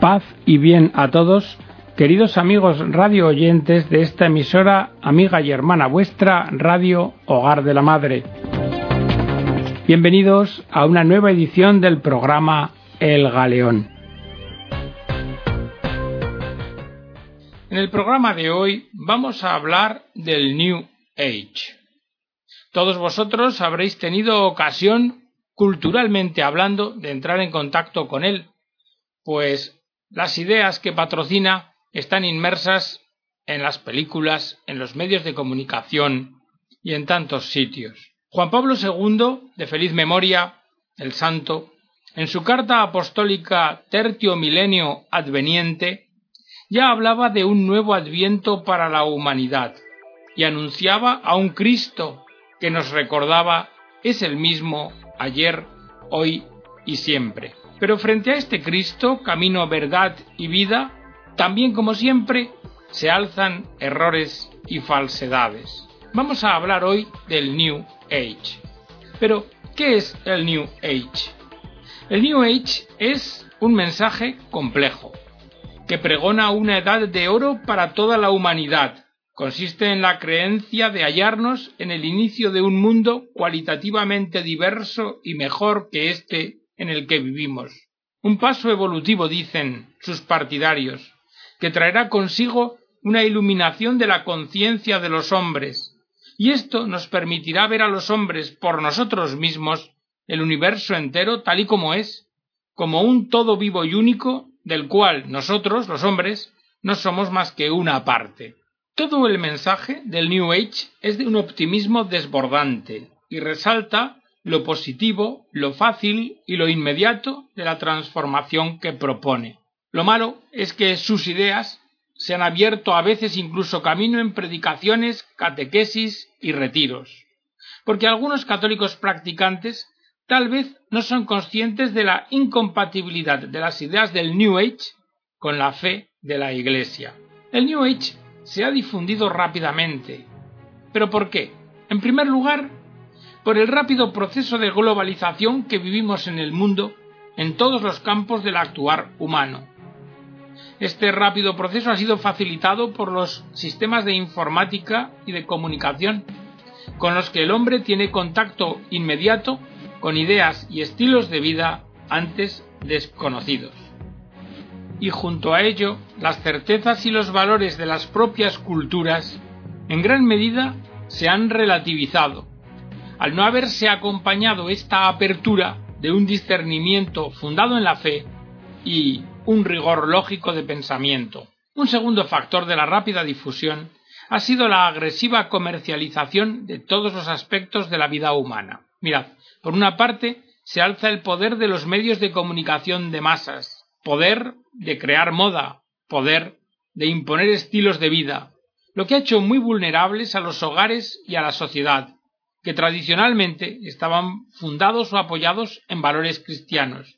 Paz y bien a todos, queridos amigos radio oyentes de esta emisora, amiga y hermana vuestra, Radio Hogar de la Madre. Bienvenidos a una nueva edición del programa El Galeón. En el programa de hoy vamos a hablar del New Age. Todos vosotros habréis tenido ocasión, culturalmente hablando, de entrar en contacto con él, pues las ideas que patrocina están inmersas en las películas, en los medios de comunicación y en tantos sitios. Juan Pablo II, de feliz memoria, el santo, en su carta apostólica Tertio Milenio Adveniente, ya hablaba de un nuevo adviento para la humanidad y anunciaba a un Cristo que nos recordaba es el mismo ayer, hoy y siempre. Pero frente a este Cristo, camino, verdad y vida, también como siempre, se alzan errores y falsedades. Vamos a hablar hoy del New Age. Pero, ¿qué es el New Age? El New Age es un mensaje complejo, que pregona una edad de oro para toda la humanidad. Consiste en la creencia de hallarnos en el inicio de un mundo cualitativamente diverso y mejor que este en el que vivimos. Un paso evolutivo, dicen sus partidarios, que traerá consigo una iluminación de la conciencia de los hombres, y esto nos permitirá ver a los hombres por nosotros mismos el universo entero tal y como es, como un todo vivo y único del cual nosotros, los hombres, no somos más que una parte. Todo el mensaje del New Age es de un optimismo desbordante y resalta lo positivo, lo fácil y lo inmediato de la transformación que propone. Lo malo es que sus ideas se han abierto a veces incluso camino en predicaciones, catequesis y retiros, porque algunos católicos practicantes tal vez no son conscientes de la incompatibilidad de las ideas del New Age con la fe de la Iglesia. El New Age se ha difundido rápidamente. ¿Pero por qué? En primer lugar, por el rápido proceso de globalización que vivimos en el mundo en todos los campos del actuar humano. Este rápido proceso ha sido facilitado por los sistemas de informática y de comunicación, con los que el hombre tiene contacto inmediato con ideas y estilos de vida antes desconocidos. Y junto a ello, las certezas y los valores de las propias culturas en gran medida se han relativizado al no haberse acompañado esta apertura de un discernimiento fundado en la fe y un rigor lógico de pensamiento. Un segundo factor de la rápida difusión ha sido la agresiva comercialización de todos los aspectos de la vida humana. Mirad, por una parte se alza el poder de los medios de comunicación de masas, poder de crear moda, poder de imponer estilos de vida, lo que ha hecho muy vulnerables a los hogares y a la sociedad, que tradicionalmente estaban fundados o apoyados en valores cristianos.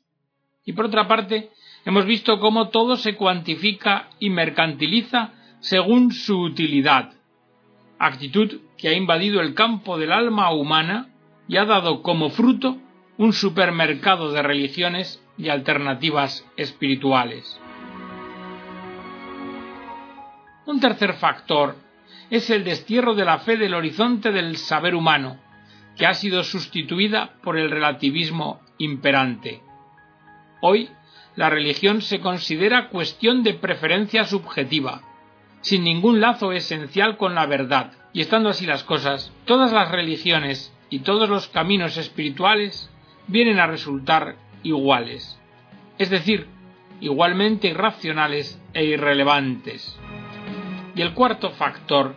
Y por otra parte, hemos visto cómo todo se cuantifica y mercantiliza según su utilidad, actitud que ha invadido el campo del alma humana y ha dado como fruto un supermercado de religiones y alternativas espirituales. Un tercer factor es el destierro de la fe del horizonte del saber humano, que ha sido sustituida por el relativismo imperante. Hoy, la religión se considera cuestión de preferencia subjetiva, sin ningún lazo esencial con la verdad, y estando así las cosas, todas las religiones y todos los caminos espirituales vienen a resultar iguales, es decir, igualmente irracionales e irrelevantes. Y el cuarto factor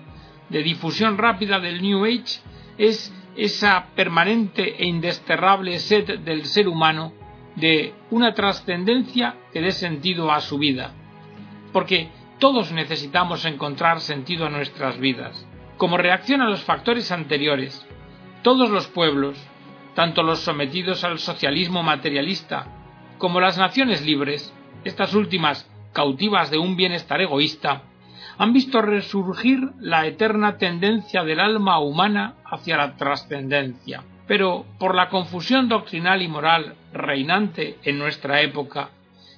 de difusión rápida del New Age es esa permanente e indesterrable sed del ser humano de una trascendencia que dé sentido a su vida. Porque todos necesitamos encontrar sentido a nuestras vidas. Como reacción a los factores anteriores, todos los pueblos, tanto los sometidos al socialismo materialista como las naciones libres, estas últimas cautivas de un bienestar egoísta, han visto resurgir la eterna tendencia del alma humana hacia la trascendencia. Pero por la confusión doctrinal y moral reinante en nuestra época,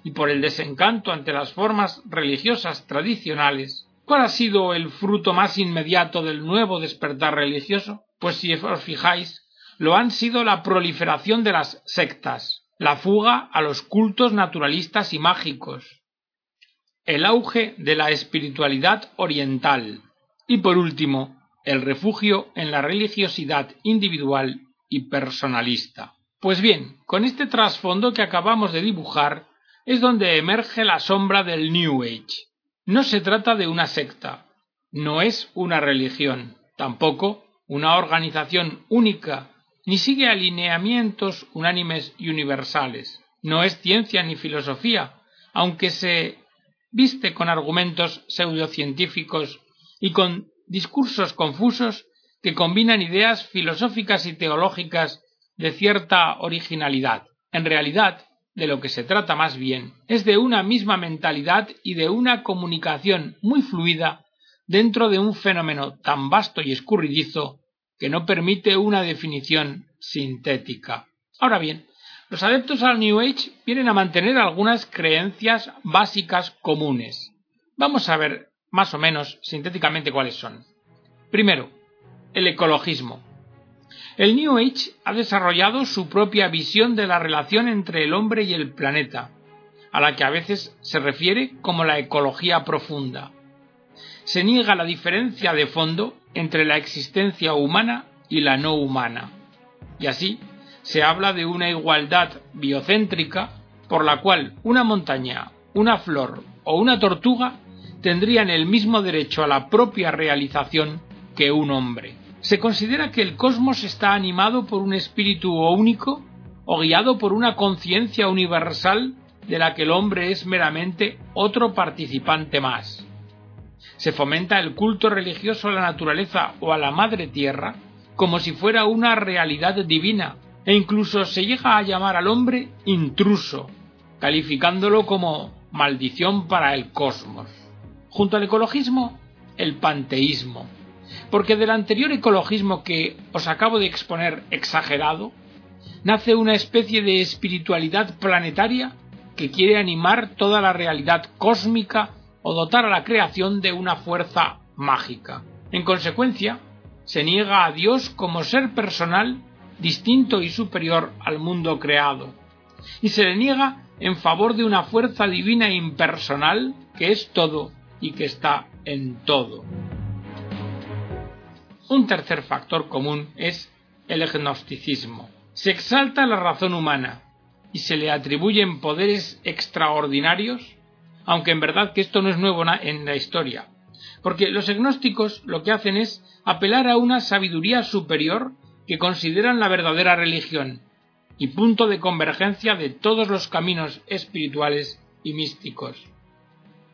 y por el desencanto ante las formas religiosas tradicionales, ¿cuál ha sido el fruto más inmediato del nuevo despertar religioso? Pues si os fijáis, lo han sido la proliferación de las sectas, la fuga a los cultos naturalistas y mágicos, el auge de la espiritualidad oriental y por último el refugio en la religiosidad individual y personalista. Pues bien, con este trasfondo que acabamos de dibujar es donde emerge la sombra del New Age. No se trata de una secta, no es una religión, tampoco una organización única, ni sigue alineamientos unánimes y universales. No es ciencia ni filosofía, aunque se viste con argumentos pseudocientíficos y con discursos confusos que combinan ideas filosóficas y teológicas de cierta originalidad. En realidad, de lo que se trata más bien es de una misma mentalidad y de una comunicación muy fluida dentro de un fenómeno tan vasto y escurridizo que no permite una definición sintética. Ahora bien, los adeptos al New Age vienen a mantener algunas creencias básicas comunes. Vamos a ver más o menos sintéticamente cuáles son. Primero, el ecologismo. El New Age ha desarrollado su propia visión de la relación entre el hombre y el planeta, a la que a veces se refiere como la ecología profunda. Se niega la diferencia de fondo entre la existencia humana y la no humana, y así se habla de una igualdad biocéntrica por la cual una montaña, una flor o una tortuga tendrían el mismo derecho a la propia realización que un hombre. Se considera que el cosmos está animado por un espíritu único o guiado por una conciencia universal de la que el hombre es meramente otro participante más. Se fomenta el culto religioso a la naturaleza o a la madre tierra como si fuera una realidad divina e incluso se llega a llamar al hombre intruso, calificándolo como maldición para el cosmos. Junto al ecologismo, el panteísmo, porque del anterior ecologismo que os acabo de exponer exagerado, nace una especie de espiritualidad planetaria que quiere animar toda la realidad cósmica o dotar a la creación de una fuerza mágica. En consecuencia, se niega a Dios como ser personal distinto y superior al mundo creado, y se le niega en favor de una fuerza divina impersonal que es todo y que está en todo. Un tercer factor común es el gnosticismo. Se exalta la razón humana y se le atribuyen poderes extraordinarios, aunque en verdad que esto no es nuevo en la historia, porque los agnósticos lo que hacen es apelar a una sabiduría superior que consideran la verdadera religión y punto de convergencia de todos los caminos espirituales y místicos.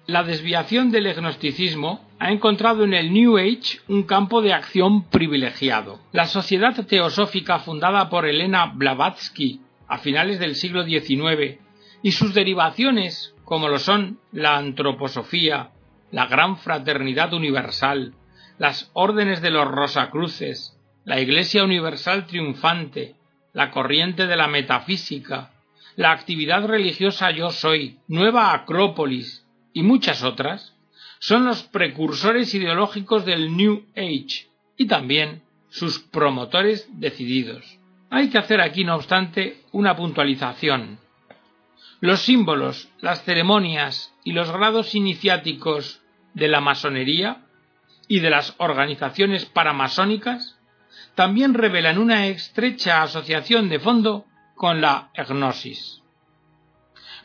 La desviación del agnosticismo ha encontrado en el New Age un campo de acción privilegiado. La sociedad teosófica fundada por Elena Blavatsky a finales del siglo XIX y sus derivaciones, como lo son la antroposofía, la gran fraternidad universal, las órdenes de los Rosacruces, la Iglesia Universal triunfante, la corriente de la metafísica, la actividad religiosa Yo Soy, Nueva Acrópolis y muchas otras, son los precursores ideológicos del New Age y también sus promotores decididos. Hay que hacer aquí, no obstante, una puntualización. Los símbolos, las ceremonias y los grados iniciáticos de la masonería y de las organizaciones paramasónicas también revelan una estrecha asociación de fondo con la egnosis.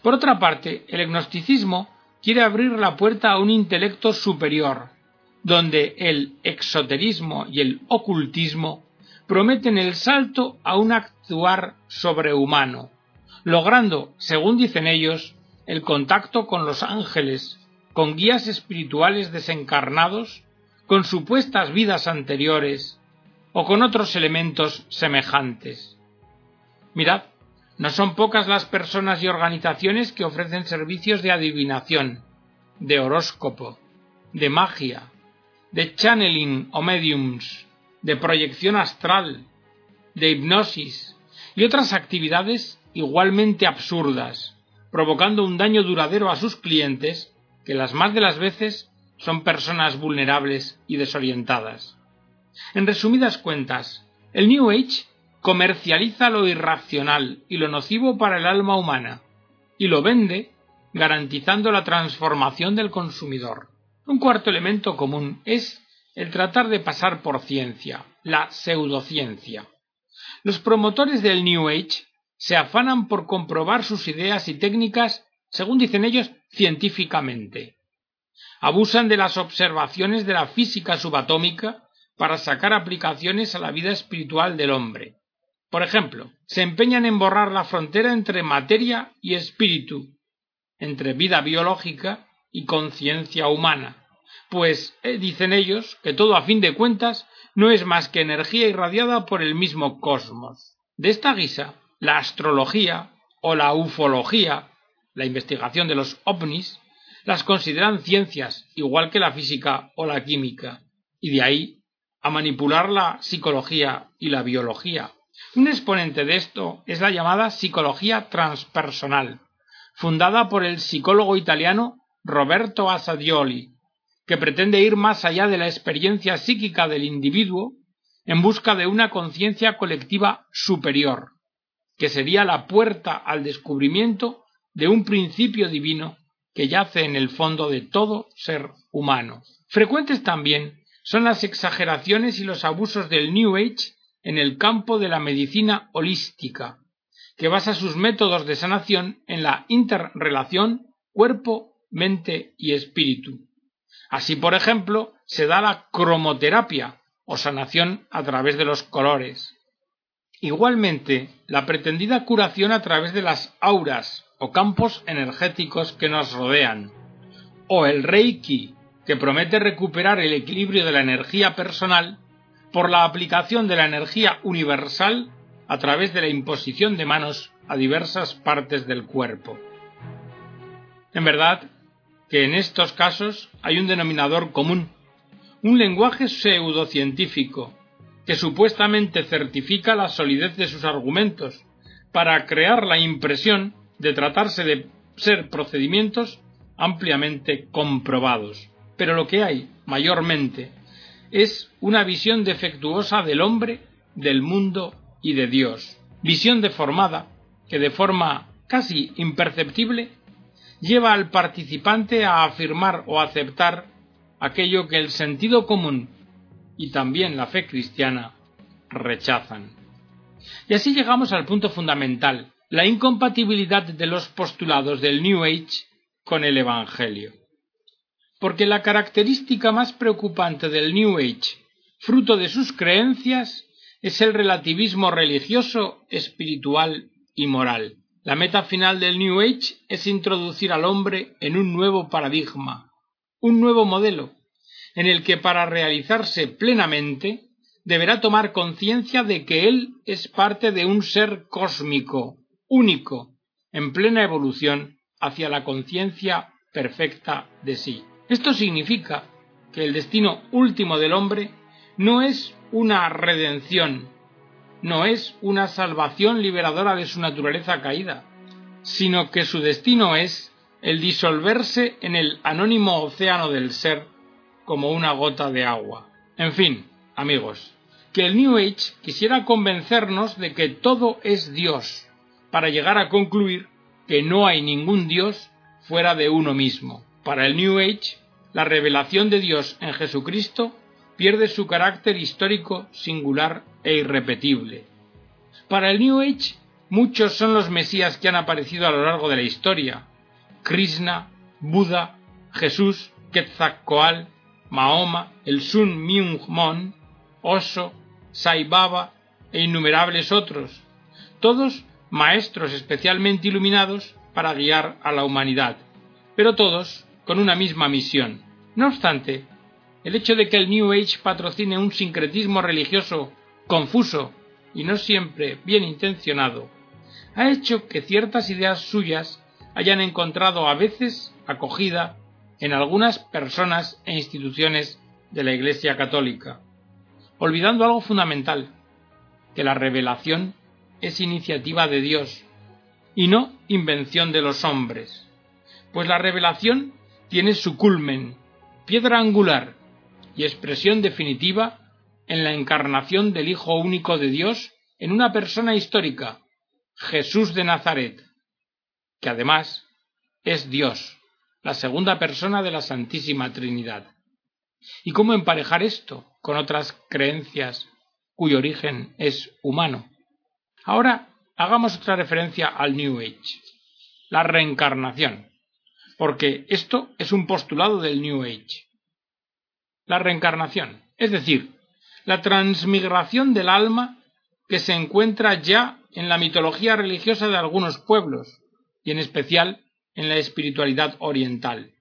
Por otra parte, el agnosticismo quiere abrir la puerta a un intelecto superior, donde el exoterismo y el ocultismo prometen el salto a un actuar sobrehumano, logrando, según dicen ellos, el contacto con los ángeles, con guías espirituales desencarnados, con supuestas vidas anteriores, o con otros elementos semejantes. Mirad, no son pocas las personas y organizaciones que ofrecen servicios de adivinación, de horóscopo, de magia, de channeling o mediums, de proyección astral, de hipnosis y otras actividades igualmente absurdas, provocando un daño duradero a sus clientes, que las más de las veces son personas vulnerables y desorientadas. En resumidas cuentas, el New Age comercializa lo irracional y lo nocivo para el alma humana, y lo vende garantizando la transformación del consumidor. Un cuarto elemento común es el tratar de pasar por ciencia, la pseudociencia. Los promotores del New Age se afanan por comprobar sus ideas y técnicas, según dicen ellos, científicamente. Abusan de las observaciones de la física subatómica para sacar aplicaciones a la vida espiritual del hombre. Por ejemplo, se empeñan en borrar la frontera entre materia y espíritu, entre vida biológica y conciencia humana, pues eh, dicen ellos que todo a fin de cuentas no es más que energía irradiada por el mismo cosmos. De esta guisa, la astrología o la ufología, la investigación de los ovnis, las consideran ciencias, igual que la física o la química, y de ahí a manipular la psicología y la biología. Un exponente de esto es la llamada psicología transpersonal, fundada por el psicólogo italiano Roberto Asadioli, que pretende ir más allá de la experiencia psíquica del individuo en busca de una conciencia colectiva superior, que sería la puerta al descubrimiento de un principio divino que yace en el fondo de todo ser humano. Frecuentes también son las exageraciones y los abusos del New Age en el campo de la medicina holística, que basa sus métodos de sanación en la interrelación cuerpo, mente y espíritu. Así, por ejemplo, se da la cromoterapia o sanación a través de los colores. Igualmente, la pretendida curación a través de las auras o campos energéticos que nos rodean, o el Reiki, que promete recuperar el equilibrio de la energía personal por la aplicación de la energía universal a través de la imposición de manos a diversas partes del cuerpo. En verdad que en estos casos hay un denominador común, un lenguaje pseudocientífico que supuestamente certifica la solidez de sus argumentos para crear la impresión de tratarse de ser procedimientos ampliamente comprobados. Pero lo que hay, mayormente, es una visión defectuosa del hombre, del mundo y de Dios. Visión deformada que de forma casi imperceptible lleva al participante a afirmar o aceptar aquello que el sentido común y también la fe cristiana rechazan. Y así llegamos al punto fundamental, la incompatibilidad de los postulados del New Age con el Evangelio. Porque la característica más preocupante del New Age, fruto de sus creencias, es el relativismo religioso, espiritual y moral. La meta final del New Age es introducir al hombre en un nuevo paradigma, un nuevo modelo, en el que para realizarse plenamente deberá tomar conciencia de que él es parte de un ser cósmico, único, en plena evolución hacia la conciencia perfecta de sí. Esto significa que el destino último del hombre no es una redención, no es una salvación liberadora de su naturaleza caída, sino que su destino es el disolverse en el anónimo océano del ser como una gota de agua. En fin, amigos, que el New Age quisiera convencernos de que todo es Dios, para llegar a concluir que no hay ningún Dios fuera de uno mismo. Para el New Age, la revelación de Dios en Jesucristo pierde su carácter histórico singular e irrepetible. Para el New Age, muchos son los mesías que han aparecido a lo largo de la historia. Krishna, Buda, Jesús, Quetzalcoatl, Mahoma, el Sun Myung Mon, Oso, Sai Baba e innumerables otros, todos maestros especialmente iluminados para guiar a la humanidad, pero todos con una misma misión. No obstante, el hecho de que el New Age patrocine un sincretismo religioso confuso y no siempre bien intencionado, ha hecho que ciertas ideas suyas hayan encontrado a veces acogida en algunas personas e instituciones de la Iglesia Católica, olvidando algo fundamental, que la revelación es iniciativa de Dios, y no invención de los hombres, pues la revelación tiene su culmen, piedra angular y expresión definitiva en la encarnación del Hijo único de Dios en una persona histórica, Jesús de Nazaret, que además es Dios, la segunda persona de la Santísima Trinidad. ¿Y cómo emparejar esto con otras creencias cuyo origen es humano? Ahora hagamos otra referencia al New Age, la reencarnación, porque esto es un postulado del New Age. La reencarnación, es decir, la transmigración del alma que se encuentra ya en la mitología religiosa de algunos pueblos, y en especial en la espiritualidad oriental.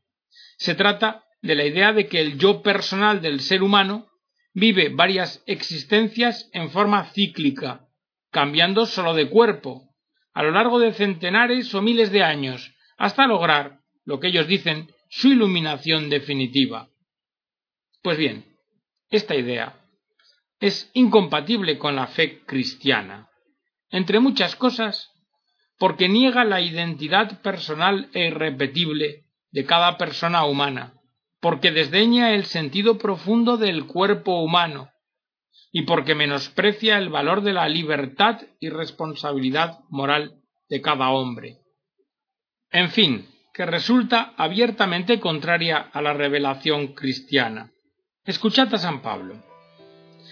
Se trata de la idea de que el yo personal del ser humano vive varias existencias en forma cíclica, cambiando solo de cuerpo, a lo largo de centenares o miles de años, hasta lograr, lo que ellos dicen, su iluminación definitiva. Pues bien, esta idea es incompatible con la fe cristiana, entre muchas cosas, porque niega la identidad personal e irrepetible de cada persona humana, porque desdeña el sentido profundo del cuerpo humano, y porque menosprecia el valor de la libertad y responsabilidad moral de cada hombre. En fin, que resulta abiertamente contraria a la revelación cristiana. Escuchad a San Pablo.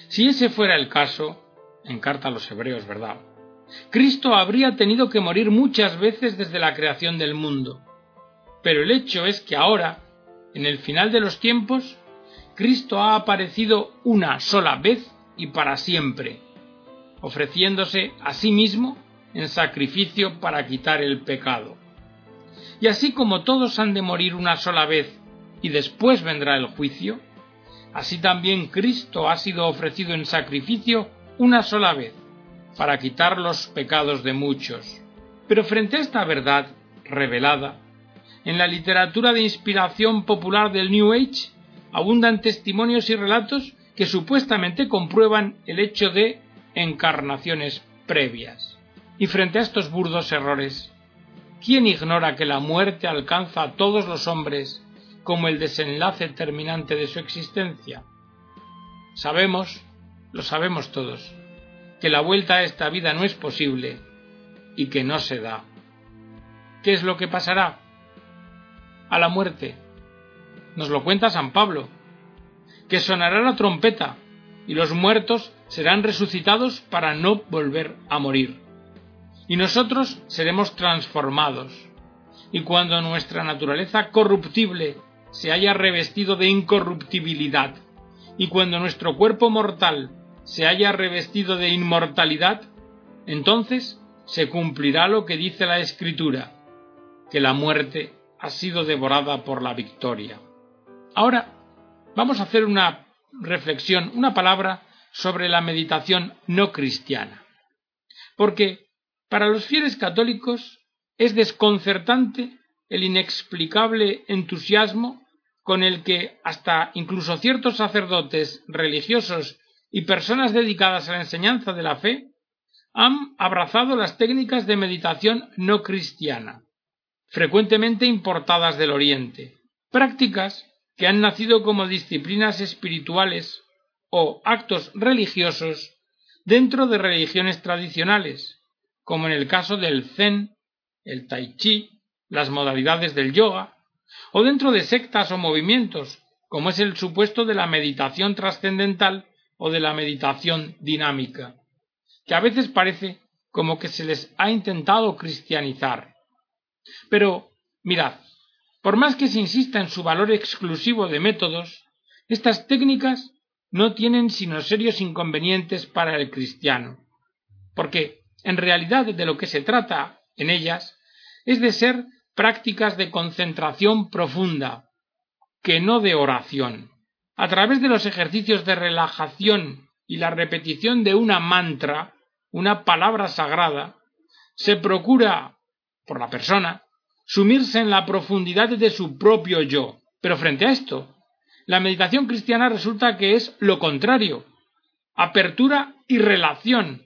Si ese fuera el caso, en carta a los hebreos, ¿verdad? Cristo habría tenido que morir muchas veces desde la creación del mundo. Pero el hecho es que ahora, en el final de los tiempos, Cristo ha aparecido una sola vez y para siempre, ofreciéndose a sí mismo en sacrificio para quitar el pecado. Y así como todos han de morir una sola vez y después vendrá el juicio, así también Cristo ha sido ofrecido en sacrificio una sola vez, para quitar los pecados de muchos. Pero frente a esta verdad revelada, en la literatura de inspiración popular del New Age abundan testimonios y relatos que supuestamente comprueban el hecho de encarnaciones previas. Y frente a estos burdos errores, ¿quién ignora que la muerte alcanza a todos los hombres como el desenlace terminante de su existencia? Sabemos, lo sabemos todos, que la vuelta a esta vida no es posible y que no se da. ¿Qué es lo que pasará? A la muerte. Nos lo cuenta San Pablo, que sonará la trompeta y los muertos serán resucitados para no volver a morir. Y nosotros seremos transformados. Y cuando nuestra naturaleza corruptible se haya revestido de incorruptibilidad, y cuando nuestro cuerpo mortal se haya revestido de inmortalidad, entonces se cumplirá lo que dice la Escritura, que la muerte ha sido devorada por la victoria. Ahora vamos a hacer una reflexión, una palabra sobre la meditación no cristiana. Porque para los fieles católicos es desconcertante el inexplicable entusiasmo con el que hasta incluso ciertos sacerdotes religiosos y personas dedicadas a la enseñanza de la fe han abrazado las técnicas de meditación no cristiana, frecuentemente importadas del Oriente, prácticas que han nacido como disciplinas espirituales o actos religiosos dentro de religiones tradicionales, como en el caso del Zen, el Tai Chi, las modalidades del yoga, o dentro de sectas o movimientos, como es el supuesto de la meditación trascendental o de la meditación dinámica, que a veces parece como que se les ha intentado cristianizar. Pero, mirad, por más que se insista en su valor exclusivo de métodos, estas técnicas no tienen sino serios inconvenientes para el cristiano, porque en realidad de lo que se trata en ellas es de ser prácticas de concentración profunda, que no de oración. A través de los ejercicios de relajación y la repetición de una mantra, una palabra sagrada, se procura, por la persona, sumirse en la profundidad de su propio yo. Pero frente a esto, la meditación cristiana resulta que es lo contrario, apertura y relación,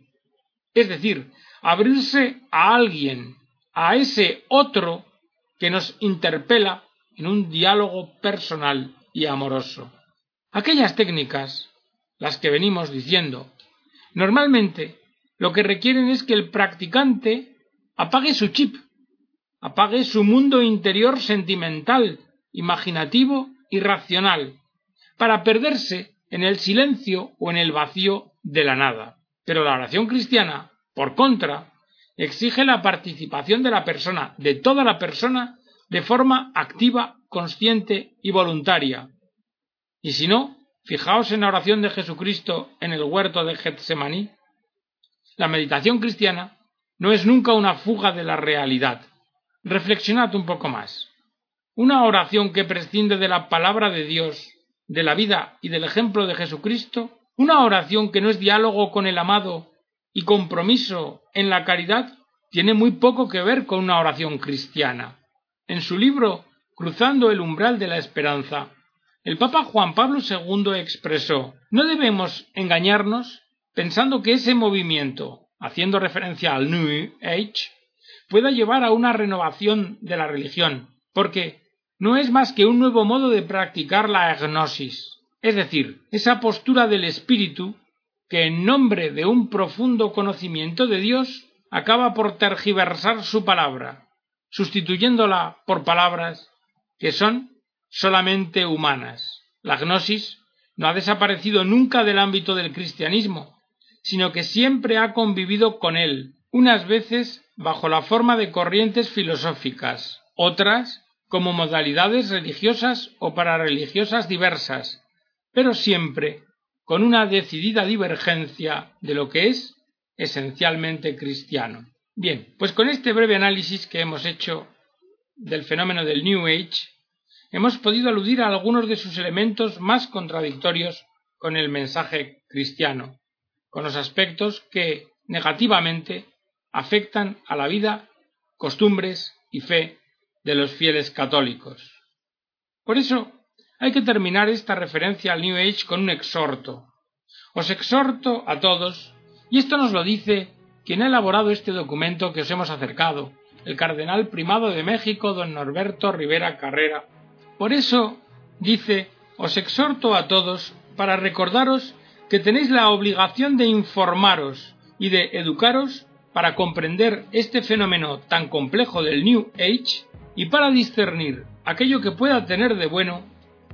es decir, abrirse a alguien, a ese otro que nos interpela en un diálogo personal y amoroso. Aquellas técnicas, las que venimos diciendo, normalmente lo que requieren es que el practicante apague su chip, apague su mundo interior sentimental, imaginativo y racional, para perderse en el silencio o en el vacío de la nada. Pero la oración cristiana, por contra, exige la participación de la persona, de toda la persona, de forma activa, consciente y voluntaria. Y si no, fijaos en la oración de Jesucristo en el huerto de Getsemaní. La meditación cristiana no es nunca una fuga de la realidad. Reflexionad un poco más. Una oración que prescinde de la palabra de Dios, de la vida y del ejemplo de Jesucristo, una oración que no es diálogo con el amado y compromiso en la caridad, tiene muy poco que ver con una oración cristiana. En su libro Cruzando el umbral de la esperanza, el Papa Juan Pablo II expresó No debemos engañarnos pensando que ese movimiento, haciendo referencia al New Age, pueda llevar a una renovación de la religión, porque no es más que un nuevo modo de practicar la agnosis, es decir, esa postura del espíritu que en nombre de un profundo conocimiento de Dios acaba por tergiversar su palabra, sustituyéndola por palabras que son solamente humanas. La gnosis no ha desaparecido nunca del ámbito del cristianismo, sino que siempre ha convivido con él, unas veces bajo la forma de corrientes filosóficas, otras como modalidades religiosas o parareligiosas diversas, pero siempre con una decidida divergencia de lo que es esencialmente cristiano. Bien, pues con este breve análisis que hemos hecho del fenómeno del New Age, hemos podido aludir a algunos de sus elementos más contradictorios con el mensaje cristiano, con los aspectos que negativamente afectan a la vida, costumbres y fe de los fieles católicos. Por eso hay que terminar esta referencia al New Age con un exhorto. Os exhorto a todos, y esto nos lo dice quien ha elaborado este documento que os hemos acercado, el cardenal primado de México, don Norberto Rivera Carrera. Por eso, dice, os exhorto a todos para recordaros que tenéis la obligación de informaros y de educaros para comprender este fenómeno tan complejo del New Age y para discernir aquello que pueda tener de bueno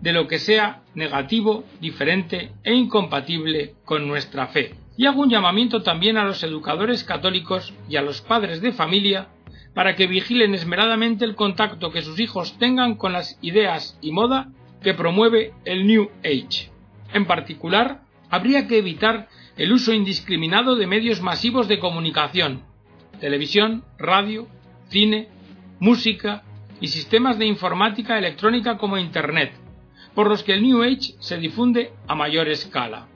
de lo que sea negativo, diferente e incompatible con nuestra fe. Y hago un llamamiento también a los educadores católicos y a los padres de familia para que vigilen esmeradamente el contacto que sus hijos tengan con las ideas y moda que promueve el New Age. En particular, habría que evitar el uso indiscriminado de medios masivos de comunicación, televisión, radio, cine, música y sistemas de informática electrónica como Internet, por los que el New Age se difunde a mayor escala.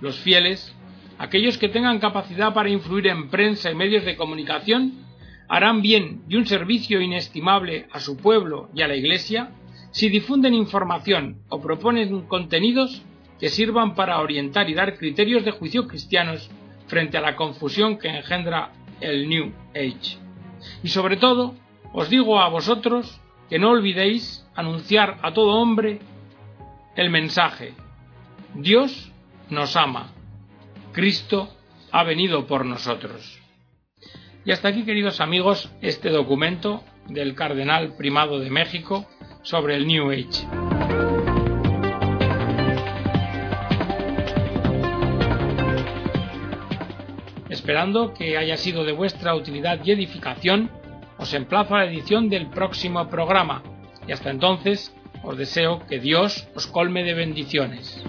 Los fieles, aquellos que tengan capacidad para influir en prensa y medios de comunicación, harán bien y un servicio inestimable a su pueblo y a la Iglesia si difunden información o proponen contenidos que sirvan para orientar y dar criterios de juicio cristianos frente a la confusión que engendra el New Age. Y sobre todo, os digo a vosotros que no olvidéis anunciar a todo hombre el mensaje. Dios nos ama. Cristo ha venido por nosotros. Y hasta aquí, queridos amigos, este documento del Cardenal Primado de México sobre el New Age. Esperando que haya sido de vuestra utilidad y edificación, os emplazo a la edición del próximo programa y hasta entonces os deseo que Dios os colme de bendiciones.